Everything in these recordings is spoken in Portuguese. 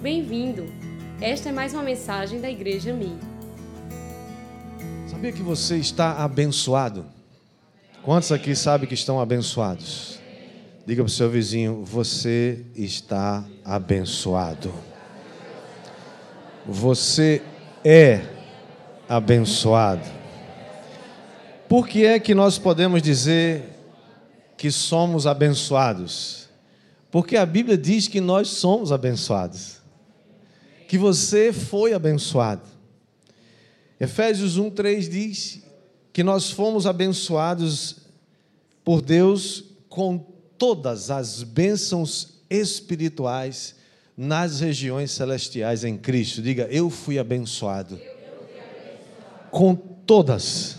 Bem-vindo! Esta é mais uma mensagem da Igreja Mi. Sabia que você está abençoado? Quantos aqui sabem que estão abençoados? Diga para o seu vizinho: você está abençoado. Você é abençoado. Por que é que nós podemos dizer que somos abençoados? Porque a Bíblia diz que nós somos abençoados. Que você foi abençoado. Efésios 1:3 diz que nós fomos abençoados por Deus com todas as bênçãos espirituais nas regiões celestiais em Cristo. Diga, eu fui abençoado. Com todas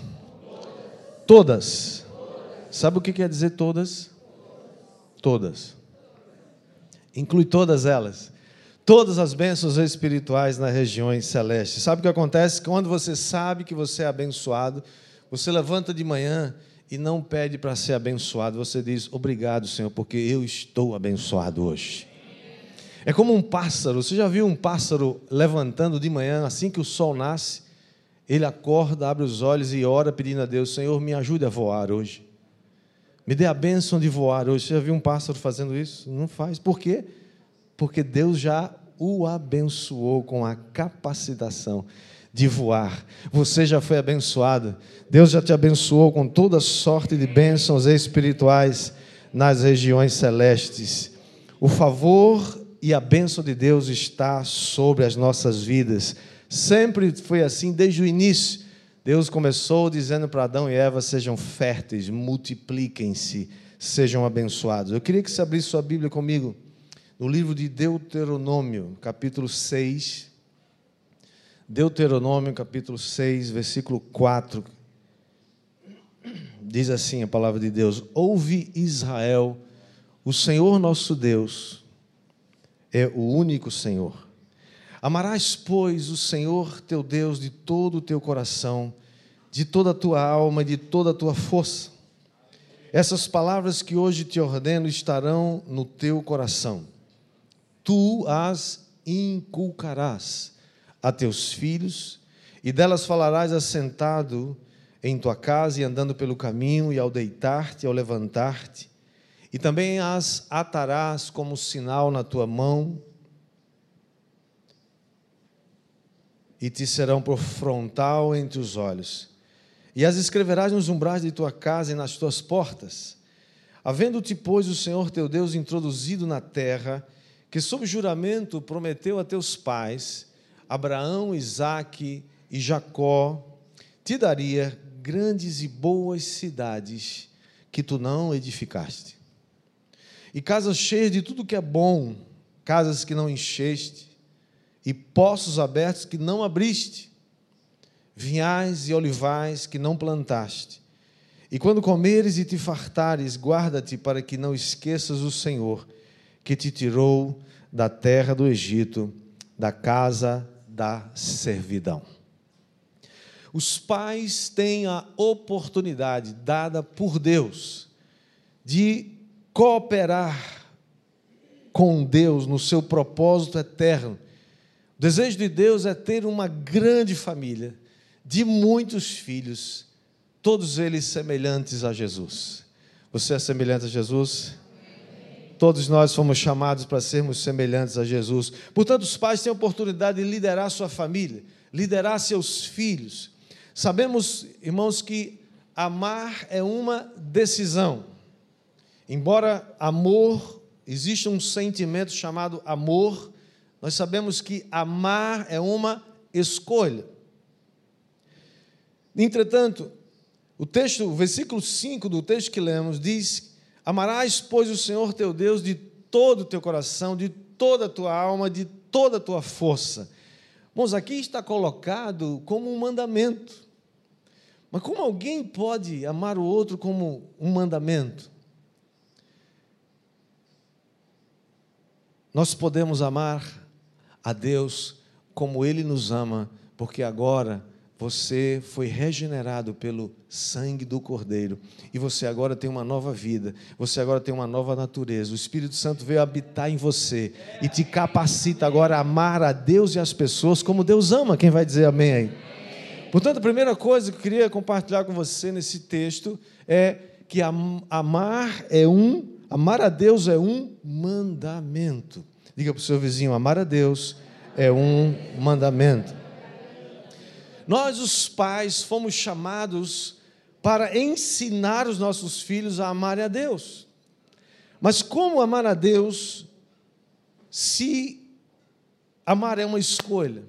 Todas. Sabe o que quer dizer todas? Todas. Inclui todas elas. Todas as bênçãos espirituais nas regiões celestes. Sabe o que acontece? Quando você sabe que você é abençoado, você levanta de manhã e não pede para ser abençoado, você diz: Obrigado, Senhor, porque eu estou abençoado hoje. É como um pássaro. Você já viu um pássaro levantando de manhã assim que o sol nasce? ele acorda, abre os olhos e ora pedindo a Deus: Senhor, me ajude a voar hoje. Me dê a bênção de voar hoje. Você já viu um pássaro fazendo isso? Não faz. Por quê? Porque Deus já o abençoou com a capacitação de voar. Você já foi abençoado. Deus já te abençoou com toda sorte de bênçãos espirituais nas regiões celestes. O favor e a bênção de Deus está sobre as nossas vidas. Sempre foi assim desde o início. Deus começou dizendo para Adão e Eva: sejam férteis, multipliquem-se, sejam abençoados. Eu queria que você abrisse sua Bíblia comigo no livro de Deuteronômio, capítulo 6. Deuteronômio, capítulo 6, versículo 4. Diz assim a palavra de Deus: Ouve Israel, o Senhor nosso Deus é o único Senhor. Amarás, pois, o Senhor teu Deus de todo o teu coração, de toda a tua alma, de toda a tua força. Essas palavras que hoje te ordeno estarão no teu coração. Tu as inculcarás a teus filhos, e delas falarás assentado em tua casa e andando pelo caminho, e ao deitar-te, ao levantar-te, e também as atarás como sinal na tua mão e te serão por frontal entre os olhos. E as escreverás nos umbrais de tua casa e nas tuas portas. Havendo-te, pois, o Senhor teu Deus introduzido na terra, que sob juramento prometeu a teus pais, Abraão, Isaque e Jacó, te daria grandes e boas cidades que tu não edificaste, e casas cheias de tudo que é bom, casas que não encheste, e poços abertos que não abriste, vinhais e olivais que não plantaste. E quando comeres e te fartares, guarda-te para que não esqueças o Senhor, que te tirou da terra do Egito, da casa da servidão. Os pais têm a oportunidade dada por Deus de cooperar com Deus no seu propósito eterno o desejo de Deus é ter uma grande família, de muitos filhos, todos eles semelhantes a Jesus. Você é semelhante a Jesus? Todos nós fomos chamados para sermos semelhantes a Jesus. Portanto, os pais têm a oportunidade de liderar sua família, liderar seus filhos. Sabemos, irmãos, que amar é uma decisão. Embora amor, existe um sentimento chamado amor, nós sabemos que amar é uma escolha. Entretanto, o texto, o versículo 5 do texto que lemos diz: Amarás, pois, o Senhor teu Deus de todo o teu coração, de toda a tua alma, de toda a tua força. Irmãos, aqui está colocado como um mandamento. Mas como alguém pode amar o outro como um mandamento? Nós podemos amar a Deus como Ele nos ama, porque agora você foi regenerado pelo sangue do Cordeiro e você agora tem uma nova vida, você agora tem uma nova natureza. O Espírito Santo veio habitar em você e te capacita agora a amar a Deus e as pessoas como Deus ama. Quem vai dizer amém aí? Portanto, a primeira coisa que eu queria compartilhar com você nesse texto é que amar é um, amar a Deus é um mandamento. Diga para o seu vizinho: amar a Deus é um mandamento. Nós, os pais, fomos chamados para ensinar os nossos filhos a amarem a Deus. Mas como amar a Deus se amar é uma escolha?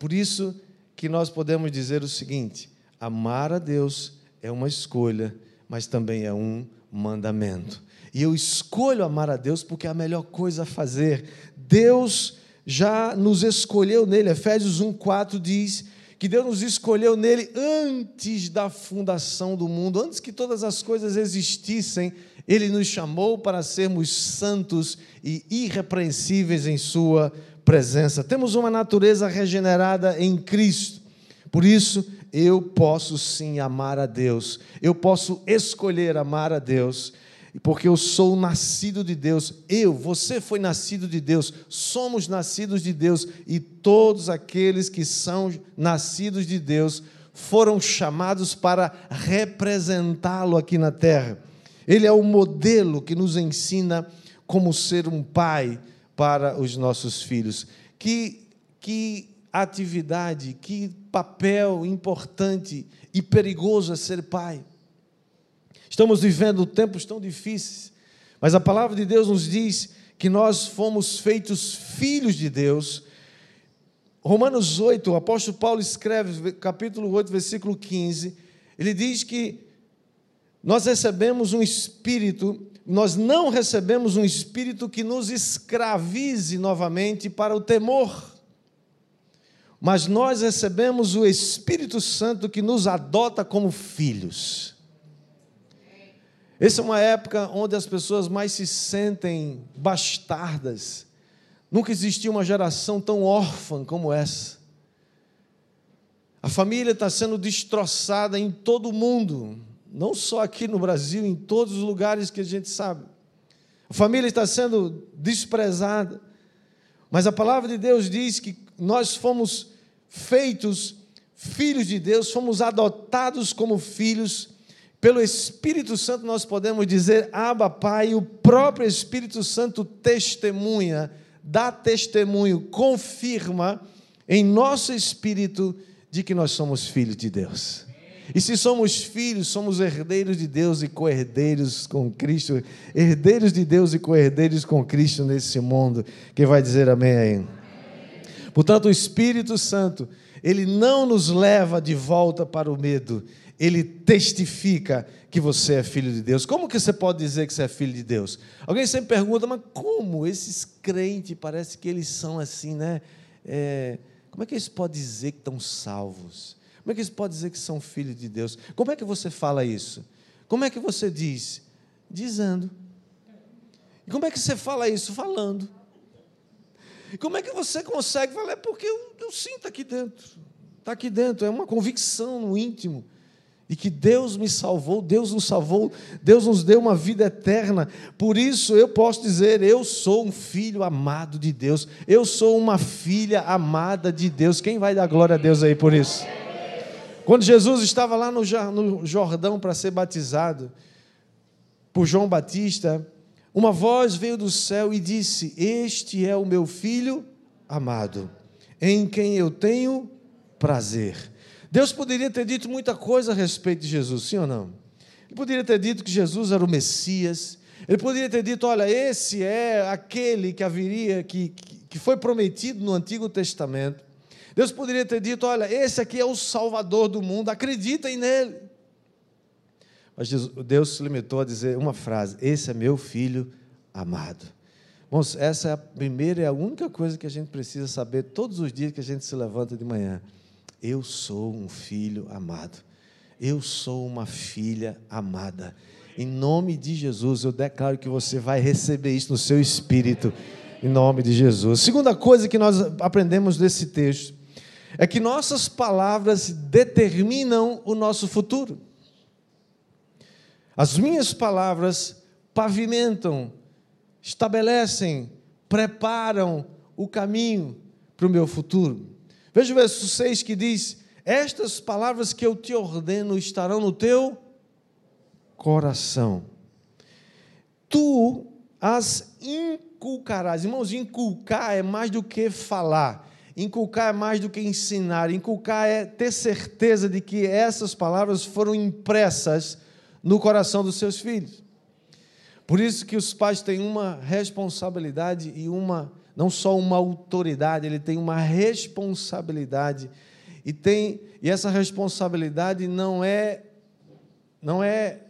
Por isso que nós podemos dizer o seguinte: amar a Deus é uma escolha, mas também é um mandamento. E eu escolho amar a Deus porque é a melhor coisa a fazer. Deus já nos escolheu nele. Efésios 1:4 diz que Deus nos escolheu nele antes da fundação do mundo, antes que todas as coisas existissem, ele nos chamou para sermos santos e irrepreensíveis em Sua presença. Temos uma natureza regenerada em Cristo, por isso eu posso sim amar a Deus, eu posso escolher amar a Deus porque eu sou nascido de Deus. Eu, você foi nascido de Deus, somos nascidos de Deus e todos aqueles que são nascidos de Deus foram chamados para representá-lo aqui na terra. Ele é o modelo que nos ensina como ser um pai para os nossos filhos. Que, que atividade, que papel importante e perigoso é ser pai. Estamos vivendo tempos tão difíceis, mas a palavra de Deus nos diz que nós fomos feitos filhos de Deus. Romanos 8, o apóstolo Paulo escreve, capítulo 8, versículo 15, ele diz que nós recebemos um espírito, nós não recebemos um espírito que nos escravize novamente para o temor, mas nós recebemos o Espírito Santo que nos adota como filhos. Essa é uma época onde as pessoas mais se sentem bastardas. Nunca existiu uma geração tão órfã como essa. A família está sendo destroçada em todo o mundo, não só aqui no Brasil, em todos os lugares que a gente sabe. A família está sendo desprezada. Mas a palavra de Deus diz que nós fomos feitos filhos de Deus, fomos adotados como filhos pelo Espírito Santo nós podemos dizer Abba Pai, o próprio Espírito Santo testemunha, dá testemunho, confirma em nosso espírito de que nós somos filhos de Deus. E se somos filhos, somos herdeiros de Deus e co-herdeiros com Cristo, herdeiros de Deus e co-herdeiros com Cristo nesse mundo. Quem vai dizer amém aí? Portanto, o Espírito Santo, ele não nos leva de volta para o medo, ele testifica que você é filho de Deus. Como que você pode dizer que você é filho de Deus? Alguém sempre pergunta, mas como esses crentes, parece que eles são assim, né? É, como é que eles podem dizer que estão salvos? Como é que eles podem dizer que são filhos de Deus? Como é que você fala isso? Como é que você diz? Dizendo. E como é que você fala isso? Falando. E como é que você consegue falar? É porque eu, eu sinto aqui dentro. Está aqui dentro, é uma convicção no íntimo e que Deus me salvou, Deus nos salvou, Deus nos deu uma vida eterna. Por isso eu posso dizer: eu sou um filho amado de Deus, eu sou uma filha amada de Deus. Quem vai dar glória a Deus aí por isso? Quando Jesus estava lá no Jordão para ser batizado por João Batista, uma voz veio do céu e disse: Este é o meu filho amado, em quem eu tenho prazer. Deus poderia ter dito muita coisa a respeito de Jesus, sim ou não? Ele poderia ter dito que Jesus era o Messias. Ele poderia ter dito: olha, esse é aquele que haveria, que, que foi prometido no Antigo Testamento. Deus poderia ter dito: olha, esse aqui é o Salvador do mundo, acreditem nele. Mas Deus se limitou a dizer uma frase: Esse é meu filho amado. Bom, essa é a primeira e a única coisa que a gente precisa saber todos os dias que a gente se levanta de manhã. Eu sou um filho amado. Eu sou uma filha amada. Em nome de Jesus, eu declaro que você vai receber isso no seu espírito. Em nome de Jesus. Segunda coisa que nós aprendemos desse texto é que nossas palavras determinam o nosso futuro. As minhas palavras pavimentam, estabelecem, preparam o caminho para o meu futuro. Veja o verso 6 que diz: Estas palavras que eu te ordeno estarão no teu coração. Tu as inculcarás. Irmãos, inculcar é mais do que falar. Inculcar é mais do que ensinar. Inculcar é ter certeza de que essas palavras foram impressas no coração dos seus filhos. Por isso que os pais têm uma responsabilidade e uma não só uma autoridade, ele tem uma responsabilidade. E tem e essa responsabilidade não é não é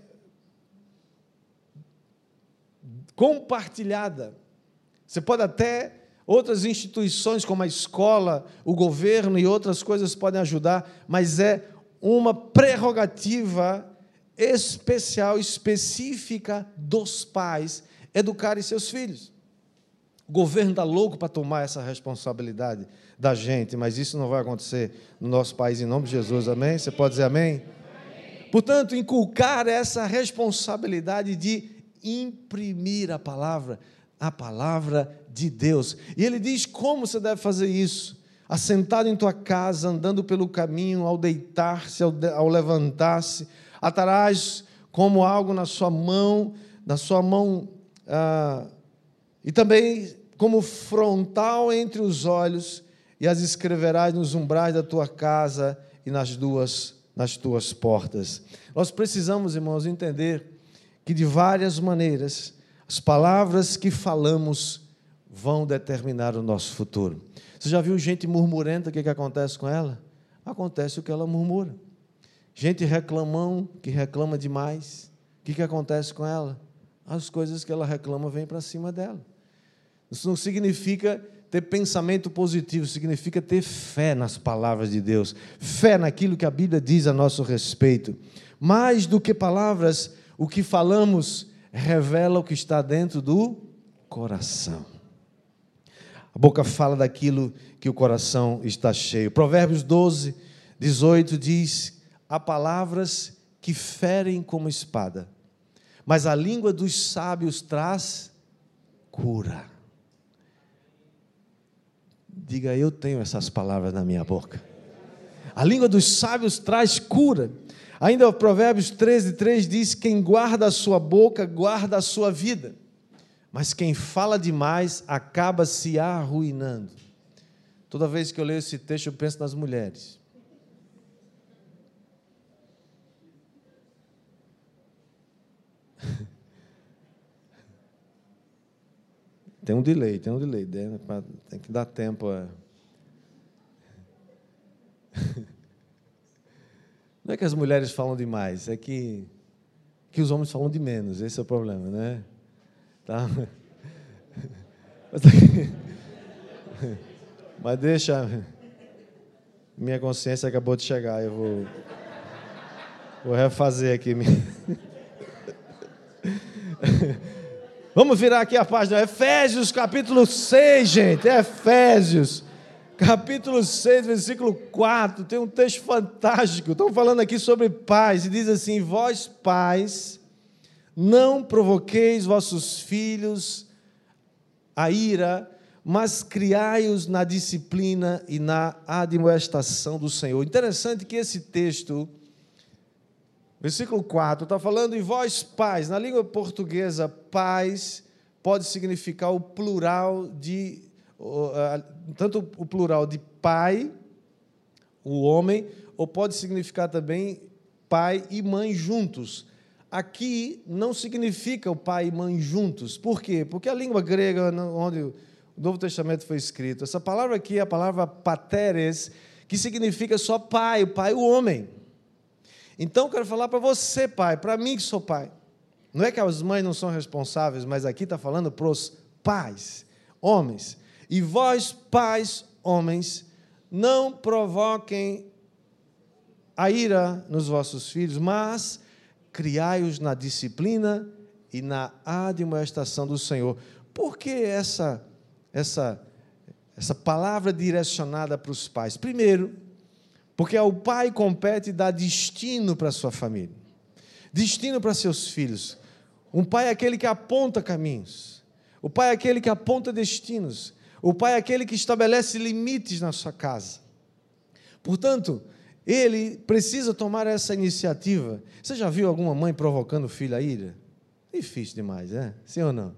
compartilhada. Você pode até outras instituições como a escola, o governo e outras coisas podem ajudar, mas é uma prerrogativa especial, específica dos pais educarem seus filhos. O governo está louco para tomar essa responsabilidade da gente, mas isso não vai acontecer no nosso país, em nome de Jesus, amém? Você pode dizer amém? Portanto, inculcar essa responsabilidade de imprimir a palavra, a palavra de Deus. E ele diz como você deve fazer isso. Assentado em tua casa, andando pelo caminho, ao deitar-se, ao, ao levantar-se, atarás como algo na sua mão, na sua mão, ah, e também como frontal entre os olhos, e as escreverás nos umbrais da tua casa e nas duas nas tuas portas. Nós precisamos, irmãos, entender que de várias maneiras as palavras que falamos vão determinar o nosso futuro. Você já viu gente murmurenta, o que, que acontece com ela? Acontece o que ela murmura. Gente reclamão, que reclama demais, o que, que acontece com ela? As coisas que ela reclama vêm para cima dela. Isso não significa ter pensamento positivo, significa ter fé nas palavras de Deus, fé naquilo que a Bíblia diz a nosso respeito. Mais do que palavras, o que falamos revela o que está dentro do coração. A boca fala daquilo que o coração está cheio. Provérbios 12, 18 diz: Há palavras que ferem como espada, mas a língua dos sábios traz cura. Diga, eu tenho essas palavras na minha boca. A língua dos sábios traz cura. Ainda o Provérbios 13, 3 diz: Quem guarda a sua boca, guarda a sua vida, mas quem fala demais acaba se arruinando. Toda vez que eu leio esse texto, eu penso nas mulheres. Tem um delay, tem um delay, tem que dar tempo. A... Não é que as mulheres falam demais, é que, que os homens falam de menos, esse é o problema, né? Tá? Mas deixa. Minha consciência acabou de chegar, eu vou, vou refazer aqui. Vamos virar aqui a página. Efésios capítulo 6, gente. Efésios capítulo 6, versículo 4, tem um texto fantástico. Estão falando aqui sobre pais, e diz assim: Vós, pais, não provoqueis vossos filhos a ira, mas criai-os na disciplina e na admoestação do Senhor. Interessante que esse texto, versículo 4, está falando em vós, pais. Na língua portuguesa, pais pode significar o plural de tanto o plural de pai, o homem, ou pode significar também pai e mãe juntos. Aqui não significa o pai e mãe juntos. Por quê? Porque a língua grega, onde o Novo Testamento foi escrito, essa palavra aqui é a palavra pateres, que significa só pai, o pai, o homem. Então, quero falar para você, pai, para mim que sou pai. Não é que as mães não são responsáveis, mas aqui está falando para os pais, homens. E vós, pais, homens, não provoquem a ira nos vossos filhos, mas criai-os na disciplina e na admoestação do Senhor. Por que essa, essa essa palavra direcionada para os pais. Primeiro, porque ao pai compete dar destino para a sua família, destino para seus filhos. Um pai é aquele que aponta caminhos, o pai é aquele que aponta destinos, o pai é aquele que estabelece limites na sua casa. Portanto, ele precisa tomar essa iniciativa. Você já viu alguma mãe provocando o filho a ira? Difícil demais, né? Sim ou não?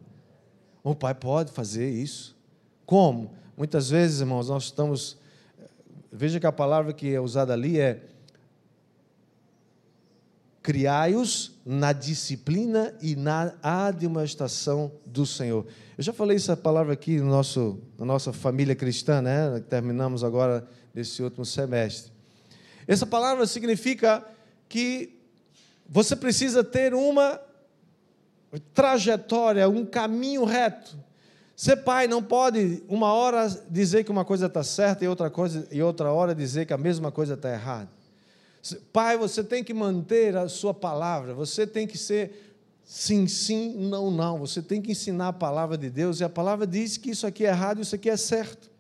O pai pode fazer isso. Como? Muitas vezes, irmãos, nós estamos. Veja que a palavra que é usada ali é criai-os na disciplina e na admoestação do Senhor. Eu já falei essa palavra aqui no nosso, na nossa família cristã, né? Terminamos agora nesse último semestre. Essa palavra significa que você precisa ter uma trajetória, um caminho reto. Ser pai não pode uma hora dizer que uma coisa está certa e outra coisa e outra hora dizer que a mesma coisa está errada. Pai, você tem que manter a sua palavra, você tem que ser sim, sim, não, não. Você tem que ensinar a palavra de Deus e a palavra diz que isso aqui é errado e isso aqui é certo.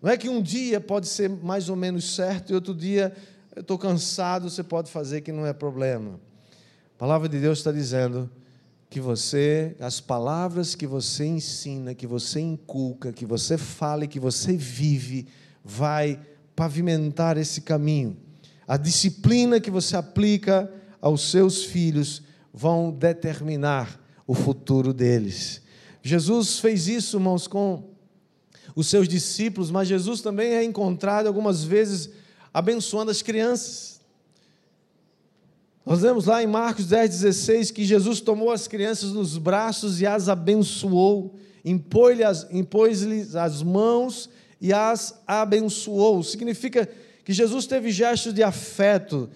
Não é que um dia pode ser mais ou menos certo e outro dia eu estou cansado, você pode fazer que não é problema. A palavra de Deus está dizendo que você, as palavras que você ensina, que você inculca, que você fala e que você vive, vai pavimentar esse caminho a disciplina que você aplica aos seus filhos vão determinar o futuro deles. Jesus fez isso, irmãos, com os seus discípulos, mas Jesus também é encontrado algumas vezes abençoando as crianças. Nós vemos lá em Marcos 10, 16 que Jesus tomou as crianças nos braços e as abençoou, impôs-lhes impôs as mãos e as abençoou. Significa que Jesus teve gestos de afeto,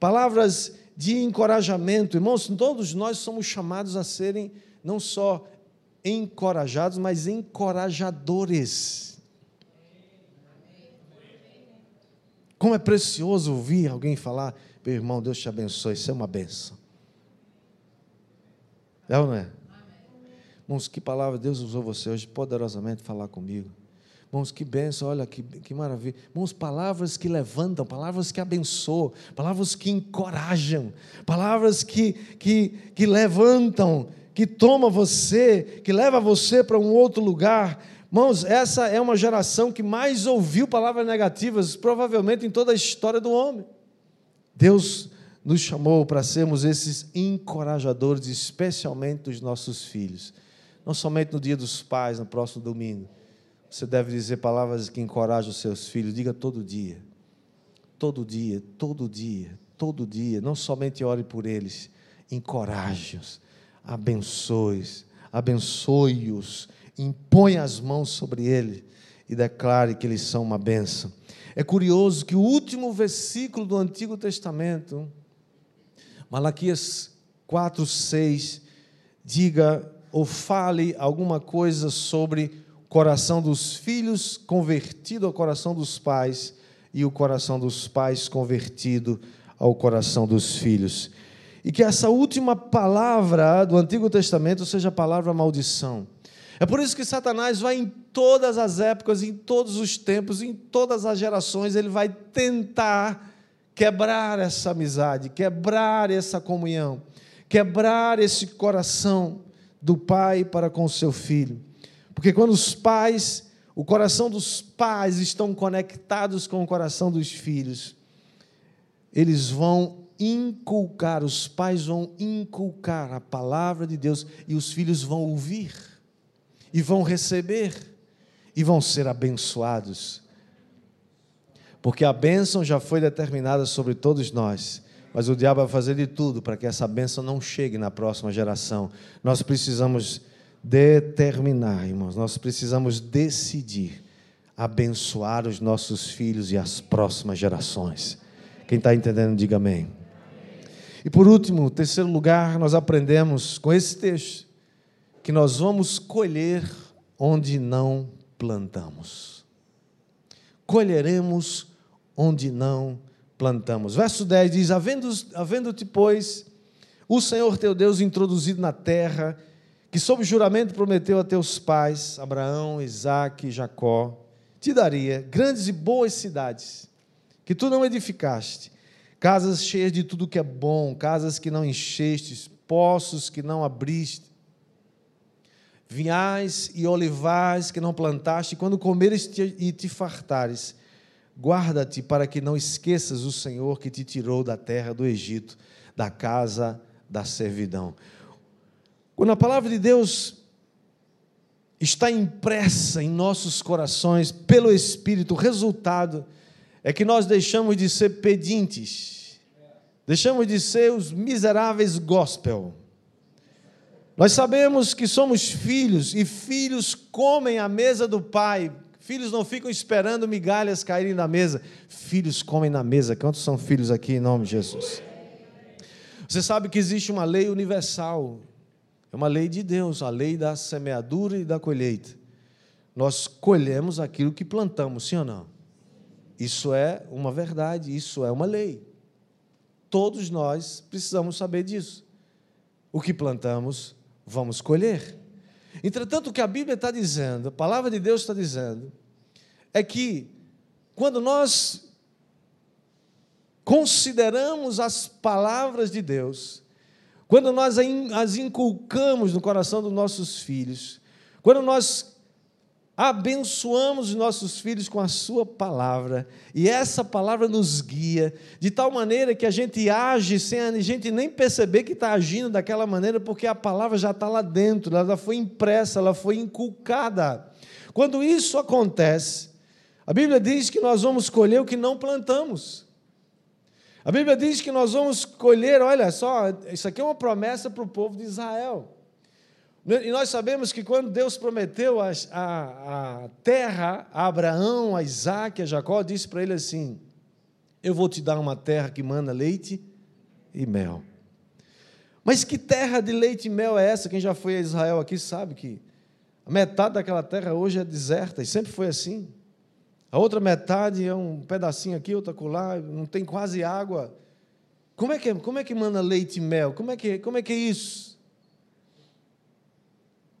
palavras de encorajamento. Irmãos, todos nós somos chamados a serem não só encorajados, mas encorajadores. Como é precioso ouvir alguém falar, meu irmão, Deus te abençoe, isso é uma benção. É ou não é? Irmãos, que palavra Deus usou você hoje poderosamente falar comigo. Irmãos, que benção, olha que, que maravilha. Irmãos, palavras que levantam, palavras que abençoam, palavras que encorajam, palavras que, que, que levantam, que toma você, que leva você para um outro lugar. Irmãos, essa é uma geração que mais ouviu palavras negativas, provavelmente em toda a história do homem. Deus nos chamou para sermos esses encorajadores, especialmente dos nossos filhos. Não somente no dia dos pais, no próximo domingo, você deve dizer palavras que encorajam os seus filhos. Diga todo dia. Todo dia, todo dia, todo dia. Não somente ore por eles, encoraje-os, abençoe-os, abençoe-os, impõe as mãos sobre eles e declare que eles são uma bênção. É curioso que o último versículo do Antigo Testamento, Malaquias 4, 6, diga ou fale alguma coisa sobre coração dos filhos convertido ao coração dos pais e o coração dos pais convertido ao coração dos filhos. E que essa última palavra do Antigo Testamento seja a palavra maldição. É por isso que Satanás vai em todas as épocas, em todos os tempos, em todas as gerações, ele vai tentar quebrar essa amizade, quebrar essa comunhão, quebrar esse coração do pai para com o seu filho. Porque quando os pais, o coração dos pais estão conectados com o coração dos filhos, eles vão inculcar, os pais vão inculcar a palavra de Deus e os filhos vão ouvir e vão receber e vão ser abençoados. Porque a bênção já foi determinada sobre todos nós, mas o diabo vai fazer de tudo para que essa bênção não chegue na próxima geração. Nós precisamos determinar, irmãos, nós precisamos decidir abençoar os nossos filhos e as próximas gerações. Quem está entendendo, diga amém. E por último, terceiro lugar, nós aprendemos com esse texto que nós vamos colher onde não plantamos. Colheremos onde não plantamos. Verso 10 diz: Havendo-te, havendo pois, o Senhor teu Deus introduzido na terra, que sob juramento prometeu a teus pais, Abraão, Isaque e Jacó, te daria grandes e boas cidades, que tu não edificaste, casas cheias de tudo que é bom, casas que não enchestes, poços que não abriste, vinhais e olivais que não plantaste, quando comeres e te fartares, guarda-te para que não esqueças o Senhor que te tirou da terra do Egito, da casa da servidão. Quando a palavra de Deus está impressa em nossos corações pelo Espírito, o resultado é que nós deixamos de ser pedintes, deixamos de ser os miseráveis gospel. Nós sabemos que somos filhos e filhos comem a mesa do Pai. Filhos não ficam esperando migalhas caírem na mesa. Filhos comem na mesa. Quantos são filhos aqui em nome de Jesus? Você sabe que existe uma lei universal é uma lei de Deus, a lei da semeadura e da colheita. Nós colhemos aquilo que plantamos, sim ou não? Isso é uma verdade, isso é uma lei. Todos nós precisamos saber disso. O que plantamos, vamos colher. Entretanto, o que a Bíblia está dizendo, a palavra de Deus está dizendo, é que quando nós consideramos as palavras de Deus, quando nós as inculcamos no coração dos nossos filhos, quando nós abençoamos os nossos filhos com a Sua palavra, e essa palavra nos guia, de tal maneira que a gente age sem a gente nem perceber que está agindo daquela maneira, porque a palavra já está lá dentro, ela foi impressa, ela foi inculcada. Quando isso acontece, a Bíblia diz que nós vamos colher o que não plantamos. A Bíblia diz que nós vamos colher, olha só, isso aqui é uma promessa para o povo de Israel. E nós sabemos que quando Deus prometeu a, a, a terra a Abraão, a Isaac, a Jacó, disse para ele assim: Eu vou te dar uma terra que manda leite e mel. Mas que terra de leite e mel é essa? Quem já foi a Israel aqui sabe que a metade daquela terra hoje é deserta, e sempre foi assim. A outra metade é um pedacinho aqui, outra colar, não tem quase água. Como é que, é, como é que manda leite e mel? Como é, que, como é que é isso?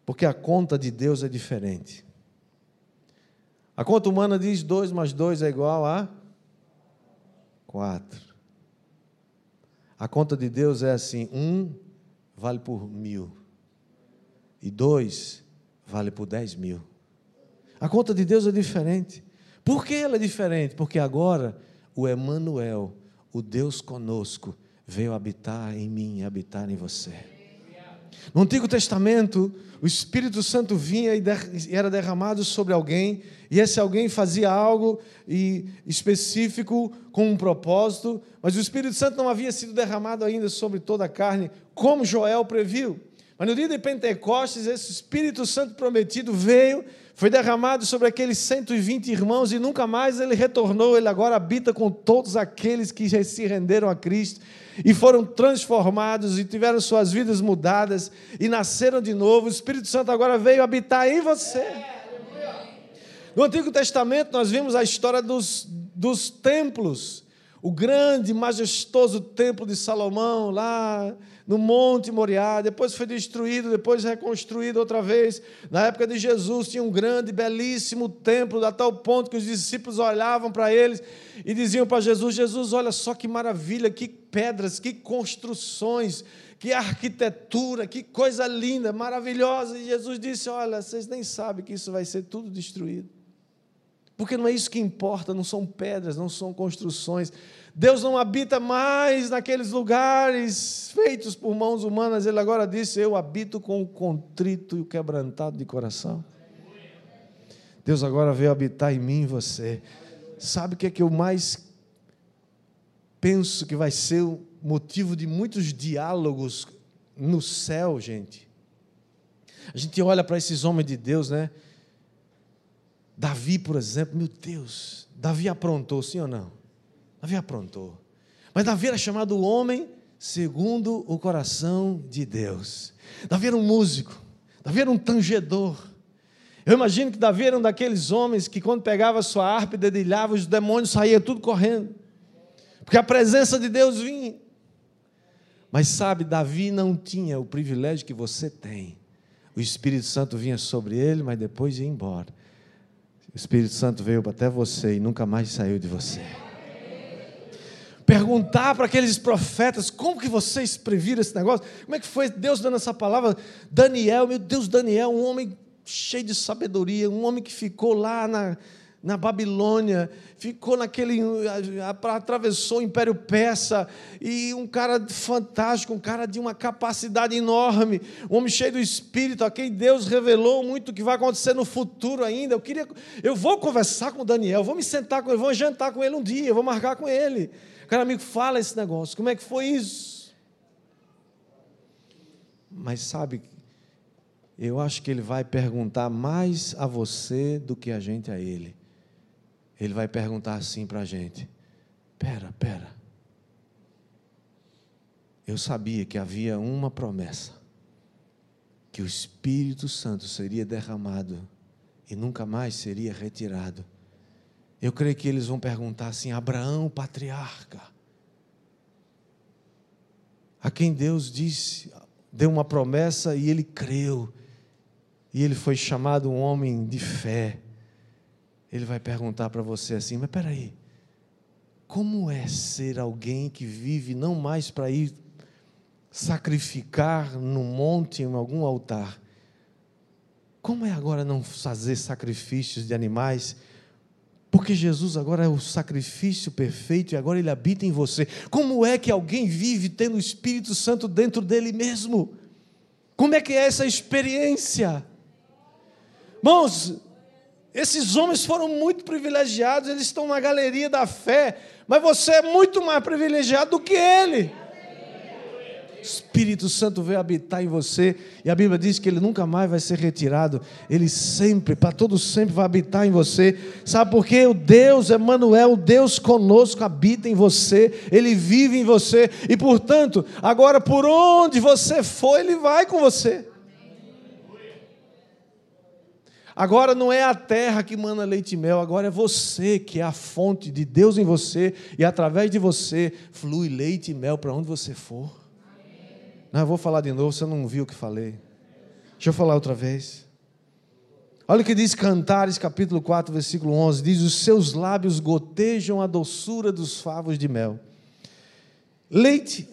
Porque a conta de Deus é diferente. A conta humana diz 2 mais 2 é igual a 4. A conta de Deus é assim: um vale por mil, e dois vale por dez mil. A conta de Deus é diferente. Por que ela é diferente? Porque agora o Emanuel, o Deus conosco, veio habitar em mim e habitar em você. No Antigo Testamento, o Espírito Santo vinha e era derramado sobre alguém, e esse alguém fazia algo específico com um propósito, mas o Espírito Santo não havia sido derramado ainda sobre toda a carne, como Joel previu. Mas no dia de Pentecostes, esse Espírito Santo prometido veio foi derramado sobre aqueles 120 irmãos e nunca mais ele retornou. Ele agora habita com todos aqueles que se renderam a Cristo e foram transformados e tiveram suas vidas mudadas e nasceram de novo. O Espírito Santo agora veio habitar em você. No Antigo Testamento, nós vimos a história dos, dos templos. O grande, majestoso templo de Salomão, lá no Monte Moriá, depois foi destruído, depois reconstruído outra vez. Na época de Jesus tinha um grande, belíssimo templo, a tal ponto que os discípulos olhavam para eles e diziam para Jesus: Jesus, olha só que maravilha, que pedras, que construções, que arquitetura, que coisa linda, maravilhosa. E Jesus disse: Olha, vocês nem sabem que isso vai ser tudo destruído. Porque não é isso que importa, não são pedras, não são construções. Deus não habita mais naqueles lugares feitos por mãos humanas. Ele agora disse: Eu habito com o contrito e o quebrantado de coração. Deus agora veio habitar em mim e você. Sabe o que é que eu mais penso que vai ser o motivo de muitos diálogos no céu, gente? A gente olha para esses homens de Deus, né? Davi, por exemplo, meu Deus, Davi aprontou, sim ou não? Davi aprontou. Mas Davi era chamado homem segundo o coração de Deus. Davi era um músico, Davi era um tangedor. Eu imagino que Davi era um daqueles homens que, quando pegava sua harpa e dedilhava, os demônios saíam tudo correndo, porque a presença de Deus vinha. Mas sabe, Davi não tinha o privilégio que você tem. O Espírito Santo vinha sobre ele, mas depois ia embora O Espírito Santo veio até você e nunca mais saiu de você. Perguntar para aqueles profetas como que vocês previram esse negócio? Como é que foi Deus dando essa palavra? Daniel, meu Deus, Daniel, um homem cheio de sabedoria, um homem que ficou lá na, na Babilônia, ficou naquele. atravessou o Império Persa, e um cara fantástico, um cara de uma capacidade enorme, um homem cheio do Espírito, a quem Deus revelou muito o que vai acontecer no futuro ainda. Eu queria. Eu vou conversar com o Daniel, vou me sentar com ele, vou jantar com ele um dia, vou marcar com ele. Cara, amigo, fala esse negócio, como é que foi isso? Mas sabe, eu acho que ele vai perguntar mais a você do que a gente a ele ele vai perguntar assim para a gente: pera, pera. Eu sabia que havia uma promessa, que o Espírito Santo seria derramado e nunca mais seria retirado. Eu creio que eles vão perguntar assim: Abraão, patriarca, a quem Deus disse, deu uma promessa e ele creu, e ele foi chamado um homem de fé ele vai perguntar para você assim: mas peraí, como é ser alguém que vive não mais para ir sacrificar no monte, em algum altar? Como é agora não fazer sacrifícios de animais? Porque Jesus agora é o sacrifício perfeito e agora ele habita em você. Como é que alguém vive tendo o Espírito Santo dentro dele mesmo? Como é que é essa experiência? Irmãos, esses homens foram muito privilegiados, eles estão na galeria da fé, mas você é muito mais privilegiado do que ele. Espírito Santo veio habitar em você, e a Bíblia diz que ele nunca mais vai ser retirado, ele sempre, para todo sempre vai habitar em você. Sabe por quê? O Deus Emmanuel, o Deus conosco habita em você, ele vive em você, e portanto, agora por onde você for, ele vai com você. Agora não é a terra que manda leite e mel, agora é você que é a fonte de Deus em você e através de você flui leite e mel para onde você for. Não, eu vou falar de novo, você não viu o que falei. Deixa eu falar outra vez. Olha o que diz Cantares, capítulo 4, versículo 11: diz: Os seus lábios gotejam a doçura dos favos de mel. Leite,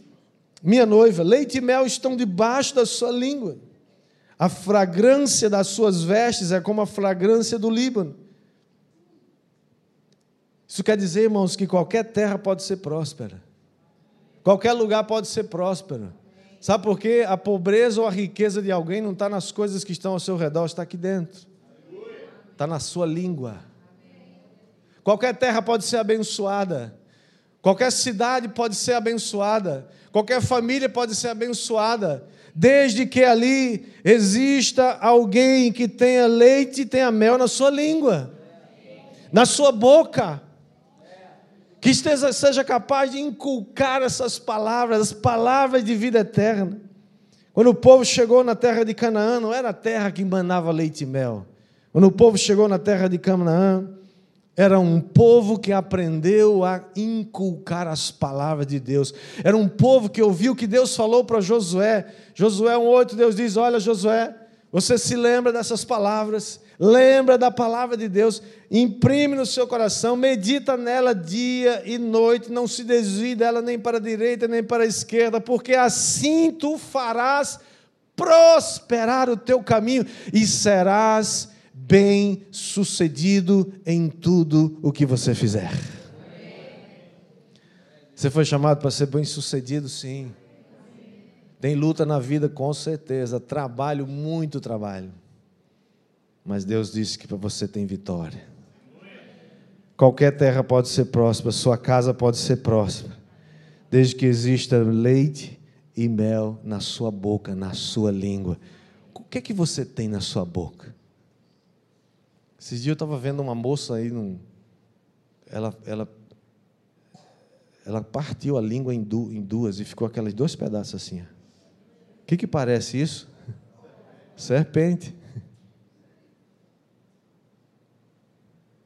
minha noiva, leite e mel estão debaixo da sua língua. A fragrância das suas vestes é como a fragrância do Líbano. Isso quer dizer, irmãos, que qualquer terra pode ser próspera. Qualquer lugar pode ser próspero. Sabe por quê? A pobreza ou a riqueza de alguém não está nas coisas que estão ao seu redor, está aqui dentro. Está na sua língua. Qualquer terra pode ser abençoada. Qualquer cidade pode ser abençoada. Qualquer família pode ser abençoada desde que ali exista alguém que tenha leite e tenha mel na sua língua, na sua boca, que esteja, seja capaz de inculcar essas palavras, as palavras de vida eterna. Quando o povo chegou na terra de Canaã, não era a terra que manava leite e mel. Quando o povo chegou na terra de Canaã, era um povo que aprendeu a inculcar as palavras de Deus. Era um povo que ouviu o que Deus falou para Josué. Josué 1,8, Deus diz: Olha, Josué, você se lembra dessas palavras, lembra da palavra de Deus, imprime no seu coração, medita nela dia e noite, não se desvie dela nem para a direita nem para a esquerda, porque assim tu farás prosperar o teu caminho e serás bem sucedido em tudo o que você fizer. Você foi chamado para ser bem sucedido, sim. Tem luta na vida, com certeza. Trabalho, muito trabalho. Mas Deus disse que para você tem vitória. Qualquer terra pode ser próspera, sua casa pode ser próspera, desde que exista leite e mel na sua boca, na sua língua. O que é que você tem na sua boca? Esses dias eu estava vendo uma moça aí, num, ela, ela, ela partiu a língua em, du, em duas e ficou aqueles dois pedaços assim. O que, que parece isso? Serpente.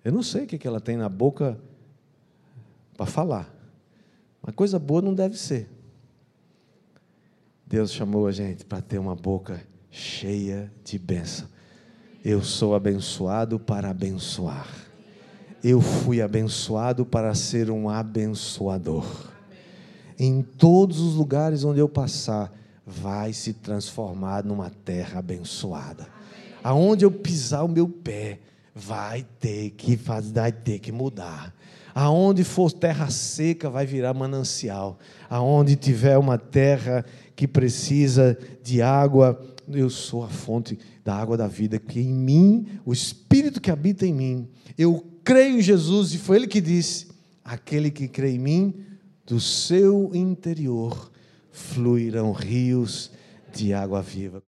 Eu não sei o que, que ela tem na boca para falar. Mas coisa boa não deve ser. Deus chamou a gente para ter uma boca cheia de bênção. Eu sou abençoado para abençoar. Eu fui abençoado para ser um abençoador. Em todos os lugares onde eu passar, vai se transformar numa terra abençoada. Aonde eu pisar o meu pé, vai ter que vai ter que mudar. Aonde for terra seca, vai virar manancial. Aonde tiver uma terra que precisa de água, eu sou a fonte da água da vida, que em mim, o Espírito que habita em mim, eu creio em Jesus, e foi Ele que disse: aquele que crê em mim, do seu interior fluirão rios de água viva.